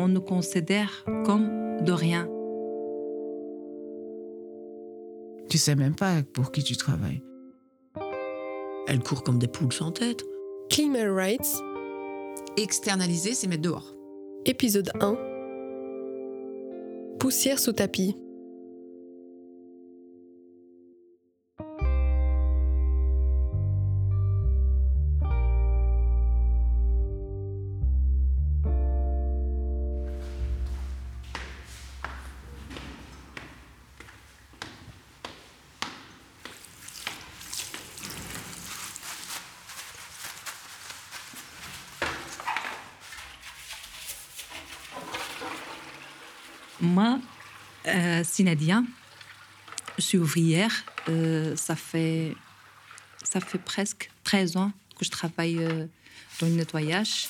on nous considère comme de rien. Tu sais même pas pour qui tu travailles. Elles courent comme des poules sans tête. Climate Rights, Externaliser, c'est mettre dehors. épisode 1. Poussière sous tapis. Moi, euh, Sinadia, je suis ouvrière. Euh, ça, fait, ça fait presque 13 ans que je travaille euh, dans le nettoyage.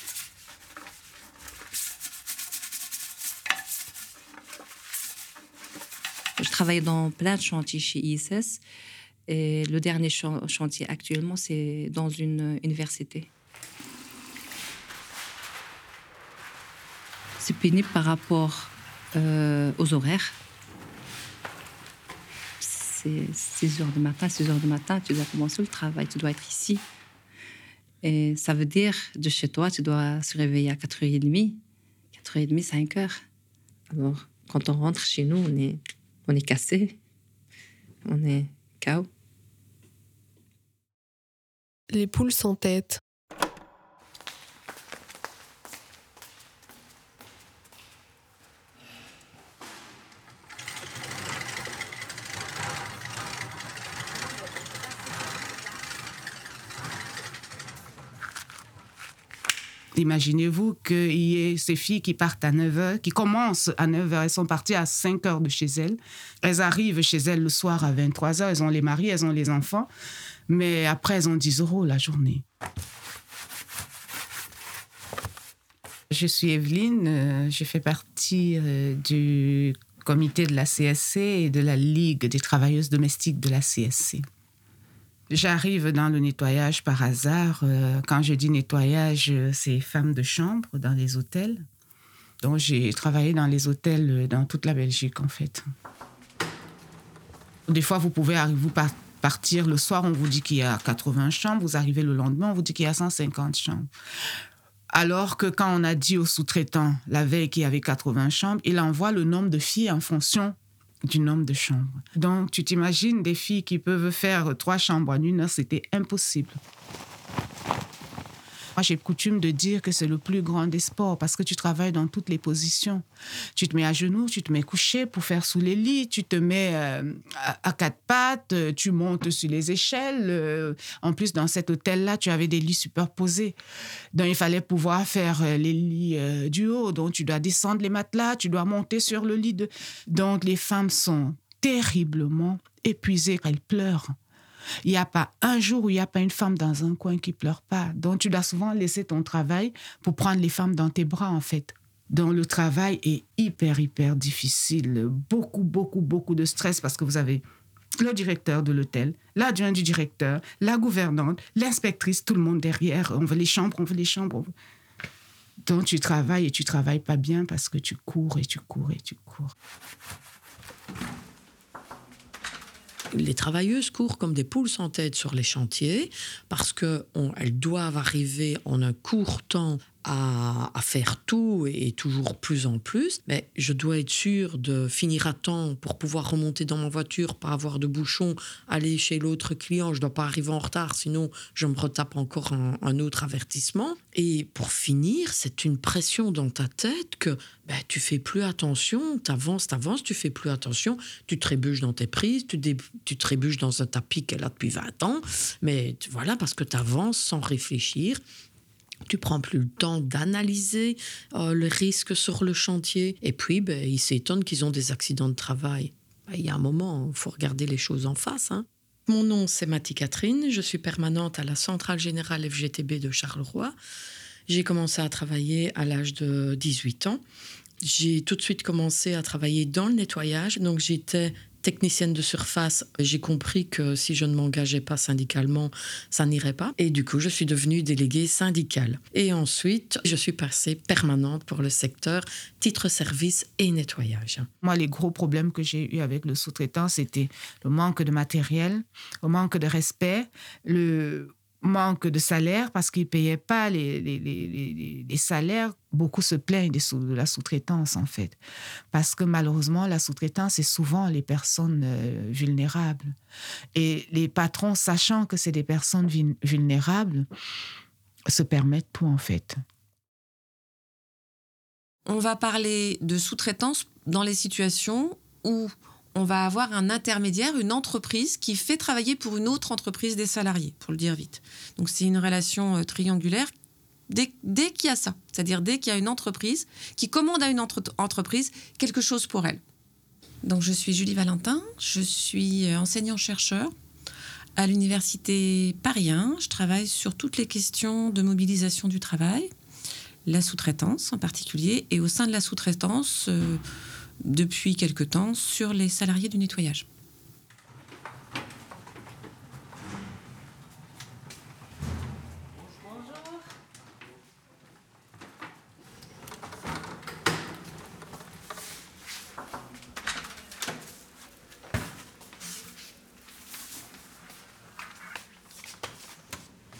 Je travaille dans plein de chantiers chez ISS. Et le dernier chan- chantier actuellement, c'est dans une université. C'est pénible par rapport euh, aux horaires. C'est 6 heures du matin, 6 heures du matin, tu dois commencer le travail, tu dois être ici. Et ça veut dire, de chez toi, tu dois se réveiller à 4h30, 4h30, 5h. Alors, quand on rentre chez nous, on est, on est cassé, on est KO. Les poules sans tête. Imaginez-vous qu'il y ait ces filles qui partent à 9h, qui commencent à 9h, elles sont parties à 5h de chez elles. Elles arrivent chez elles le soir à 23h, elles ont les maris, elles ont les enfants, mais après elles ont 10 euros la journée. Je suis Evelyne, euh, je fais partie euh, du comité de la CSC et de la Ligue des travailleuses domestiques de la CSC. J'arrive dans le nettoyage par hasard. Euh, Quand je dis nettoyage, euh, c'est femmes de chambre dans les hôtels. Donc j'ai travaillé dans les hôtels euh, dans toute la Belgique en fait. Des fois, vous pouvez vous par- partir le soir, on vous dit qu'il y a 80 chambres. Vous arrivez le lendemain, on vous dit qu'il y a 150 chambres. Alors que quand on a dit au sous-traitant la veille qu'il y avait 80 chambres, il envoie le nombre de filles en fonction du nombre de chambres. Donc, tu t'imagines des filles qui peuvent faire trois chambres en une heure, c'était impossible. J'ai coutume de dire que c'est le plus grand des sports parce que tu travailles dans toutes les positions. Tu te mets à genoux, tu te mets couché pour faire sous les lits, tu te mets euh, à, quatre pattes, euh, tu montes sur les échelles. euh. en plus, dans cet hôtel-là, tu avais des lits superposés. Donc, il fallait pouvoir faire les lits du haut. Donc, tu dois descendre les matelas, tu dois monter sur le lit. De... Donc, les femmes sont terriblement épuisées. Elles pleurent. Il n'y a pas un jour où il n'y a pas une femme dans un coin qui pleure pas. Donc, tu dois souvent laisser ton travail pour prendre les femmes dans tes bras, en fait. Donc, le travail est hyper, hyper difficile. Beaucoup, beaucoup, beaucoup de stress parce que vous avez le directeur de l'hôtel, l'adjoint du directeur, la gouvernante, l'inspectrice, tout le monde derrière. On veut les chambres, on veut les chambres. Donc, tu travailles et tu travailles pas bien parce que tu cours et tu cours et tu cours. Les travailleuses courent comme des poules sans tête sur les chantiers parce qu'elles doivent arriver en un court temps à, faire tout et toujours plus en plus. Mais je dois être sûre de finir à temps pour pouvoir remonter dans ma voiture, pas avoir de bouchon, aller chez l'autre client. Je dois pas arriver en retard, sinon je me retape encore un, autre avertissement. Et pour finir, c'est une pression dans ta tête que ben, tu fais plus attention, tu avances, tu fais plus attention, tu trébuches dans tes prises, tu, tu trébuches dans un tapis qu'elle a depuis 20 ans, mais voilà, parce que tu avances sans réfléchir. Tu prends plus le temps d'analyser euh, le risque sur le chantier. Et puis, ben, ils s'étonnent qu'ils ont des accidents de travail. Ben, Il y a un moment, il faut regarder les choses en face. hein. Mon nom, c'est Mathie Catherine. Je suis permanente à la Centrale Générale FGTB de Charleroi. J'ai commencé à travailler à l'âge de 18 ans. J'ai tout de suite commencé à travailler dans le nettoyage. Donc j'étais technicienne de surface, j'ai compris que si je ne m'engageais pas syndicalement, ça n'irait pas. Et du coup, je suis devenue déléguée syndicale. Et ensuite, je suis passée permanente pour le secteur titre service et nettoyage. Moi, les gros problèmes que j'ai eu avec le sous-traitant, c'était le manque de matériel, le manque de respect, le manque de salaire parce qu'ils ne payaient pas les, les, les, les, salaires. Beaucoup se plaignent de la sous-traitance, en fait. Parce que malheureusement, la sous-traitance, c'est souvent les personnes euh, vulnérables. Et les patrons, sachant que c'est des personnes vulnérables, se permettent tout, en fait. On va parler de sous-traitance dans les situations où on va avoir un intermédiaire, une entreprise qui fait travailler pour une autre entreprise des salariés, pour le dire vite. Donc c'est une relation euh, triangulaire dès, qu'il y a ça, c'est-à-dire dès qu'il y a une entreprise qui commande à une entreprise quelque chose pour elle. Donc je suis Julie Valentin, je suis euh, enseignant-chercheur à l'université Paris Je travaille sur toutes les questions de mobilisation du travail, la sous-traitance en particulier, et au sein de la sous-traitance, euh, depuis quelque temps sur les salariés du nettoyage.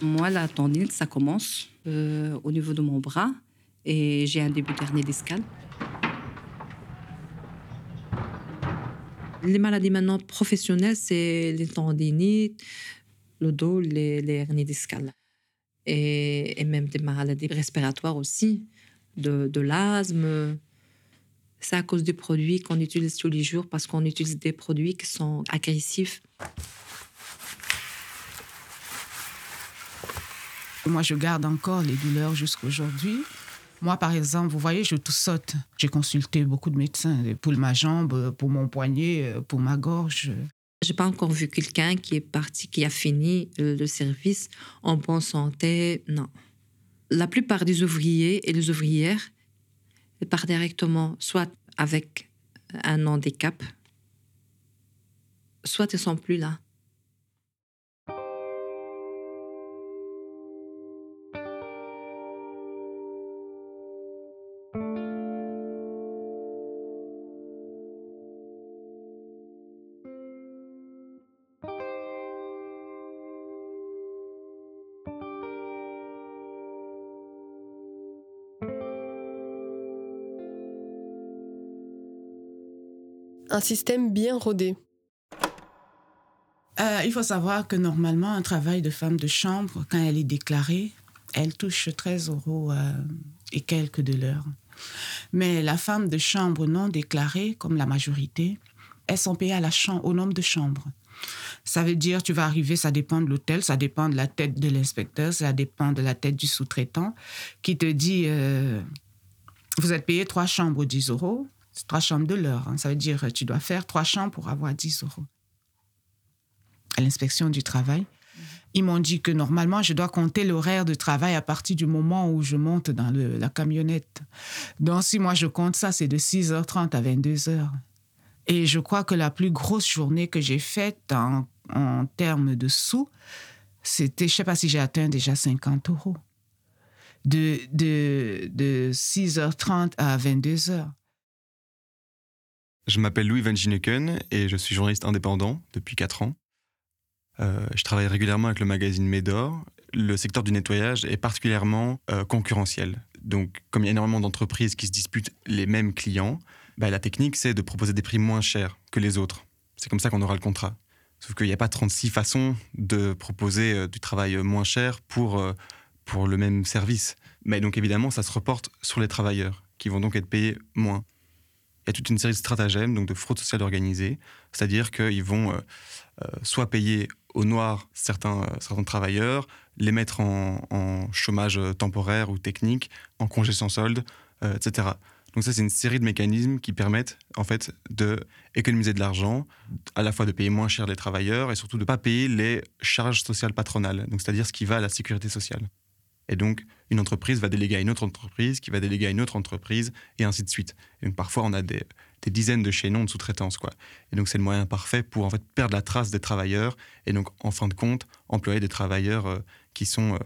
Moi, la tendinite, ça commence euh, au niveau de mon bras et j'ai un début d'hernie discale. Les maladies maintenant professionnelles, c'est les tendinites, le dos, les, hernies discales. Et, même des maladies respiratoires aussi, de, de l'asthme. C'est à cause des produits qu'on utilise tous les jours parce qu'on utilise des produits qui sont agressifs. Moi, je garde encore les douleurs jusqu'à aujourd'hui. Moi, par exemple, vous voyez, je tout saute. J'ai consulté beaucoup de médecins pour ma jambe, pour mon poignet, pour ma gorge. J'ai pas encore vu quelqu'un qui est parti, qui a fini le service en bonne santé. Non. La plupart des ouvriers et des ouvrières partent directement soit avec un handicap, soit ils sont plus là. Un système bien rodé euh, Il faut savoir que normalement, un travail de femme de chambre, quand elle est déclarée, elle touche 13 euros euh, et quelques de l'heure. Mais la femme de chambre non déclarée, comme la majorité, elles sont payées à la au nombre de chambres. Ça veut dire, tu vas arriver, ça dépend de l'hôtel, ça dépend de la tête de l'inspecteur, ça dépend de la tête du sous-traitant, qui te dit, euh, vous êtes payé trois chambres 10 euros, trois chambres de l'heure. Hein. Ça veut dire tu dois faire trois chambres pour avoir 10 euros. À l'inspection du travail, ils m'ont dit que normalement, je dois compter l'horaire de travail à partir du moment où je monte dans la camionnette. Donc, si moi je compte ça, c'est de 6h30 à 22h. Et je crois que la plus grosse journée que j'ai faite en, en termes de sous, c'était, je ne sais pas si j'ai atteint déjà 50 euros. De, de, de 6h30 à 22h. Je m'appelle Louis Van Gineken et je suis journaliste indépendant depuis 4 ans. Euh, je travaille régulièrement avec le magazine Médor. Le secteur du nettoyage est particulièrement euh, concurrentiel. Donc, comme il y a énormément d'entreprises qui se disputent les mêmes clients, bah, la technique, c'est de proposer des prix moins chers que les autres. C'est comme ça qu'on aura le contrat. Sauf qu'il n'y a pas 36 façons de proposer euh, du travail moins cher pour, pour le même service. Mais donc, évidemment, ça se reporte sur les travailleurs, qui vont donc être payés moins il y a toute une série de stratagèmes, donc de fraude sociale organisée, c'est-à-dire qu'ils vont euh, euh, soit payer au noir certains, euh, certains travailleurs, les mettre en, chômage temporaire ou technique, en congé sans solde, etc. Donc ça, c'est une série de mécanismes qui permettent en fait de de l'argent, à la fois de payer moins cher les travailleurs et surtout de ne pas payer les charges sociales patronales, c'est-à-dire ce qui va à la sécurité sociale. Et donc, une entreprise va déléguer à une autre entreprise, qui va déléguer à une autre entreprise, et ainsi de suite. Parfois, on a des, dizaines de chaînons de sous-traitance. Quoi. Et donc, c'est le moyen parfait pour en fait, perdre la trace des travailleurs, et donc, en fin de compte, employer des travailleurs euh, qui sont... Euh,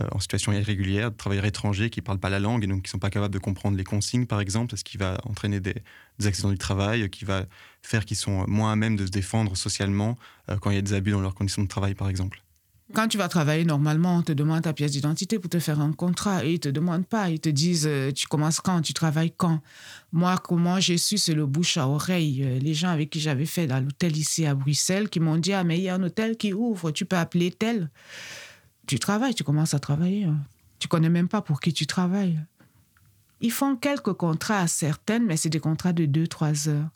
euh, en situation irrégulière, de travailleurs étrangers qui ne parlent pas la langue et donc qui ne sont pas capables de comprendre les consignes, par exemple, ce qui va entraîner des, accidents du travail, qui va faire qu'ils sont moins à même de se défendre socialement quand il y a des abus dans leurs conditions de travail, par exemple. Quand tu vas travailler normalement, on te demande ta pièce d'identité pour te faire un contrat et ils te demandent pas. Ils te disent euh, tu commences quand, tu travailles quand. Moi, comment j'ai su, c'est le bouche à oreille. Les gens avec qui j'avais fait dans l'hôtel ici à Bruxelles qui m'ont dit ah mais il y a un hôtel qui ouvre, tu peux appeler tel tu travailles, tu commences à travailler. Hein. Tu connais même pas pour qui tu travailles. Ils font quelques contrats à certaines, mais c'est des contrats de 2-3 heures.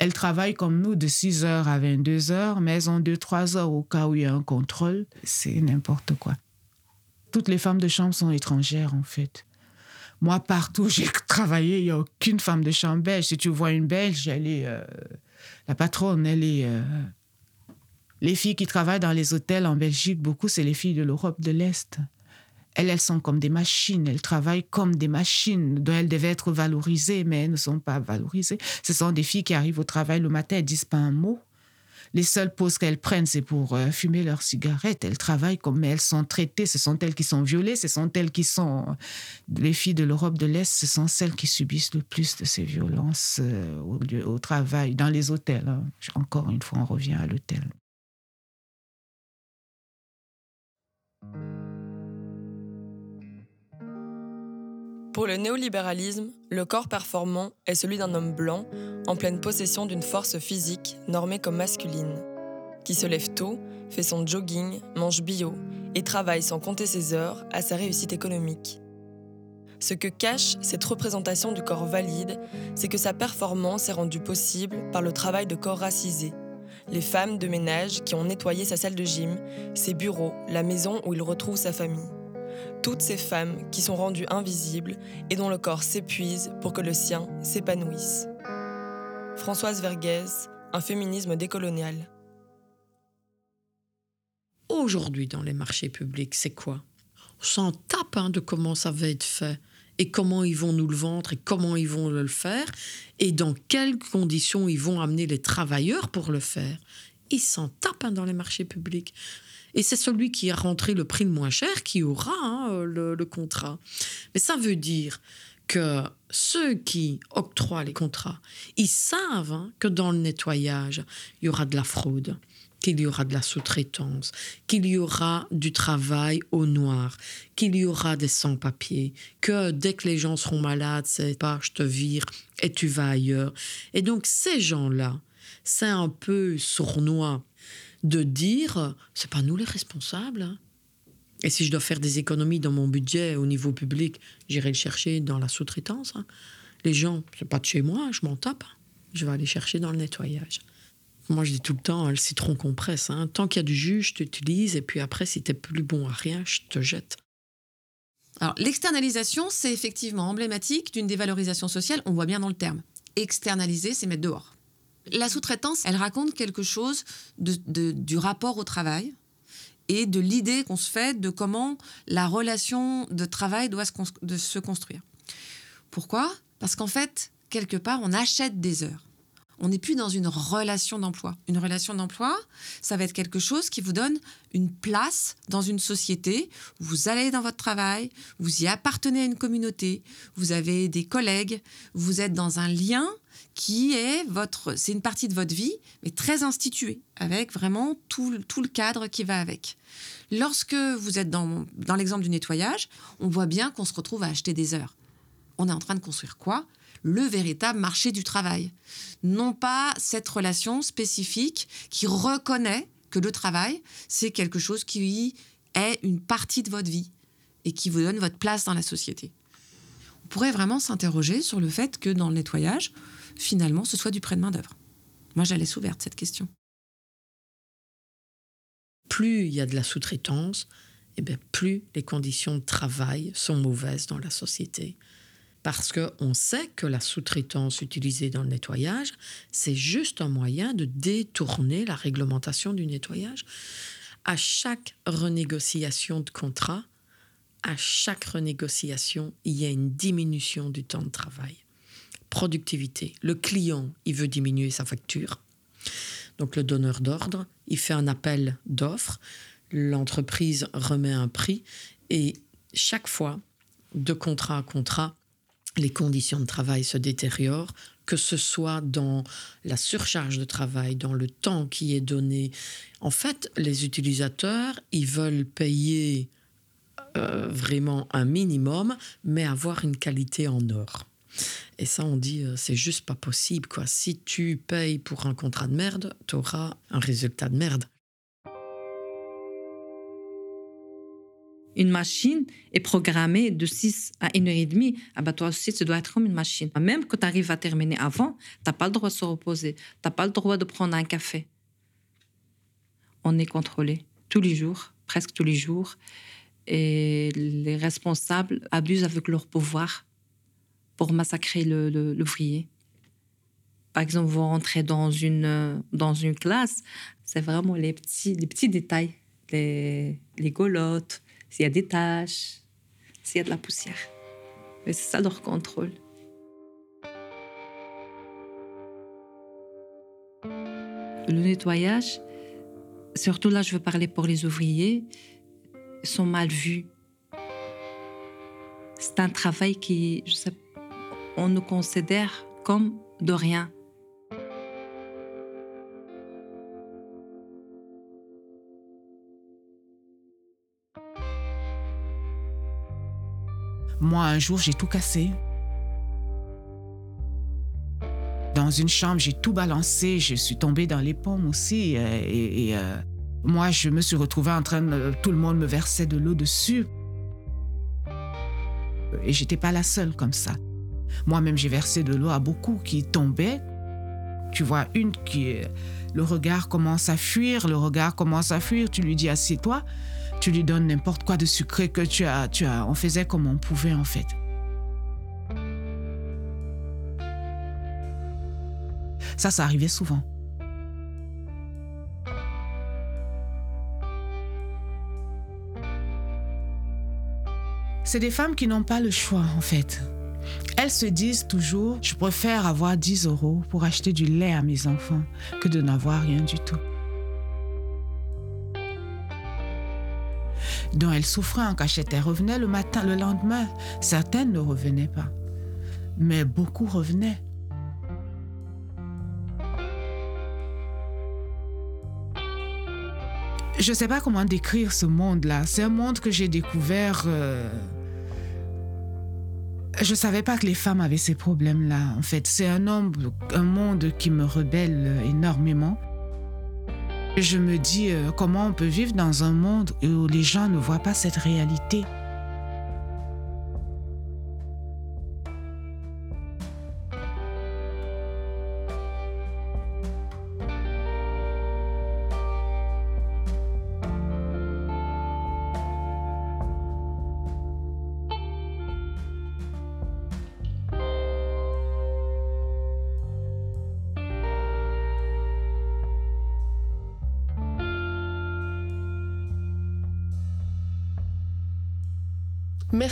Elles travaillent comme nous de 6 heures à 22 heures, mais elles ont 2-3 heures au cas où il y a un contrôle. C'est n'importe quoi. Toutes les femmes de chambre sont étrangères, en fait. Moi, partout où j'ai travaillé, il n'y a aucune femme de chambre belge. Si tu vois une belge, elle est. Euh, la patronne, elle est. Euh, les filles qui travaillent dans les hôtels en Belgique, beaucoup, c'est les filles de l'Europe de l'Est. Elles, elles sont comme des machines, elles travaillent comme des machines, dont elles devaient être valorisées, mais elles ne sont pas valorisées. Ce sont des filles qui arrivent au travail le matin, elles disent pas un mot. Les seules pauses qu'elles prennent, c'est pour euh, fumer leurs cigarettes. Elles travaillent comme elles sont traitées. Ce sont elles qui sont violées. Ce sont elles qui sont les filles de l'Europe de l'Est. Ce sont celles qui subissent le plus de ces violences euh, au, au, travail, dans les hôtels. Hein. Encore une fois, on revient à l'hôtel. Pour le néolibéralisme, le corps performant est celui d'un homme blanc en pleine possession d'une force physique normée comme masculine, qui se lève tôt, fait son jogging, mange bio et travaille sans compter ses heures à sa réussite économique. Ce que cache cette représentation du corps valide, c'est que sa performance est rendue possible par le travail de corps racisés, les femmes de ménage qui ont nettoyé sa salle de gym, ses bureaux, la maison où il retrouve sa famille. Toutes ces femmes qui sont rendues invisibles et dont le corps s'épuise pour que le sien s'épanouisse. Françoise Vergès, un féminisme décolonial. Aujourd'hui, dans les marchés publics, c'est quoi? On s'en tape hein, de comment ça va être fait et comment ils vont nous le vendre et comment ils vont le faire et dans quelles conditions ils vont amener les travailleurs pour le faire. Ils s'en tapent hein, dans les marchés publics. Et c'est celui qui a rentré le prix le moins cher qui aura hein, le, contrat. Mais ça veut dire que ceux qui octroient les contrats, ils savent hein, que dans le nettoyage, il y aura de la fraude qu'il y aura de la sous-traitance, qu'il y aura du travail au noir, qu'il y aura des sans-papiers, que dès que les gens seront malades, c'est pas je te vire et tu vas ailleurs. Et donc ces gens-là, c'est un peu sournois de dire c'est pas nous les responsables. Hein. Et si je dois faire des économies dans mon budget au niveau public, j'irai le chercher dans la sous-traitance. Hein. Les gens, c'est pas de chez moi, je m'en tape. Je vais aller chercher dans le nettoyage. Moi, je dis tout le temps, le citron compresse. Hein. Tant qu'il y a du jus, je t'utilise. Et puis après, si tu plus bon à rien, je te jette. Alors, l'externalisation, c'est effectivement emblématique d'une dévalorisation sociale. On voit bien dans le terme. Externaliser, c'est mettre dehors. La sous-traitance, elle raconte quelque chose du rapport au travail et de l'idée qu'on se fait de comment la relation de travail doit se construire. Pourquoi? Parce qu'en fait, quelque part, on achète des heures on n'est plus dans une relation d'emploi. Une relation d'emploi, ça va être quelque chose qui vous donne une place dans une société. Vous allez dans votre travail, vous y appartenez à une communauté, vous avez des collègues, vous êtes dans un lien qui est votre, c'est une partie de votre vie, mais très instituée, avec vraiment tout, tout le cadre qui va avec. Lorsque vous êtes dans, dans l'exemple du nettoyage, on voit bien qu'on se retrouve à acheter des heures. On est en train de construire quoi? Le véritable marché du travail. Non pas cette relation spécifique qui reconnaît que le travail, c'est quelque chose qui est une partie de votre vie et qui vous donne votre place dans la société. On pourrait vraiment s'interroger sur le fait que dans le nettoyage, finalement, ce soit du prêt de main-d'œuvre. Moi, j'allais ouverte cette question. Plus il y a de la sous-traitance, eh bien plus les conditions de travail sont mauvaises dans la société parce qu'on sait que la sous-traitance utilisée dans le nettoyage, c'est juste un moyen de détourner la réglementation du nettoyage. À chaque renégociation de contrat, à chaque renégociation, il y a une diminution du temps de travail. Productivité. Le client, il veut diminuer sa facture. Donc le donneur d'ordre, il fait un appel d'offres, l'entreprise remet un prix et chaque fois, de contrat à contrat, les conditions de travail se détériorent, que ce soit dans la surcharge de travail, dans le temps qui est donné. En fait, les utilisateurs, ils veulent payer euh, vraiment un minimum, mais avoir une qualité en or. Et ça, on dit, euh, c'est juste pas possible. Quoi. Si tu payes pour un contrat de merde, tu auras un résultat de merde. Une machine est programmée de 6 à 1h30. Ah bah toi aussi, tu dois être comme une machine. Même quand tu arrives à terminer avant, tu n'as pas le droit de se reposer. Tu n'as pas le droit de prendre un café. On est contrôlé tous les jours, presque tous les jours. Et les responsables abusent avec leur pouvoir pour massacrer l'ouvrier. Par exemple, vous rentrez dans une, dans une classe, c'est vraiment les petits, les petits détails, les, les golottes, s'il y a des tâches, s'il y a de la poussière. Mais c'est ça leur contrôle. Le nettoyage, surtout là, je veux parler pour les ouvriers, sont mal vus. C'est un travail qui, je sais, on nous considère comme de rien. Moi, un jour, j'ai tout cassé. Dans une chambre, j'ai tout balancé. Je suis tombée dans les pommes aussi. Euh, et, euh, moi, je me suis retrouvée en train de... Tout le monde me versait de l'eau dessus. Et j'étais pas la seule comme ça. Moi-même, j'ai versé de l'eau à beaucoup qui tombaient. Tu vois, une qui... Le regard commence à fuir, le regard commence à fuir. Tu lui dis, assieds-toi tu lui donnes n'importe quoi de sucré que tu as, tu. On faisait comme on pouvait en fait. Ça, ça arrivait souvent. C'est des femmes qui n'ont pas le choix en fait. Elles se disent toujours, je préfère avoir 10 euros pour acheter du lait à mes enfants que de n'avoir rien du tout. Dont elle souffrait en cachette. Elle revenait le matin, le lendemain. Certaines ne revenaient pas, mais beaucoup revenaient. Je ne sais pas comment décrire ce monde-là. C'est un monde que j'ai découvert. Euh, je ne savais pas que les femmes avaient ces problèmes-là. En fait, c'est un, un monde qui me rebelle énormément. Je me dis euh, comment on peut vivre dans un monde où les gens ne voient pas cette réalité?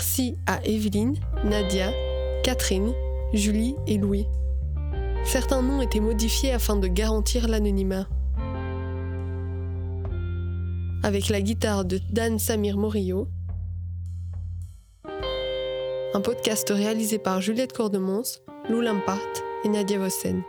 Merci à Evelyne, Nadia, Catherine, Julie et Louis. Certains noms étaient modifiés afin de garantir l'anonymat. Avec la guitare de Dan Samir Morillo. Un podcast réalisé par Juliette Cordemons, Lou Lampart et Nadia Vossen.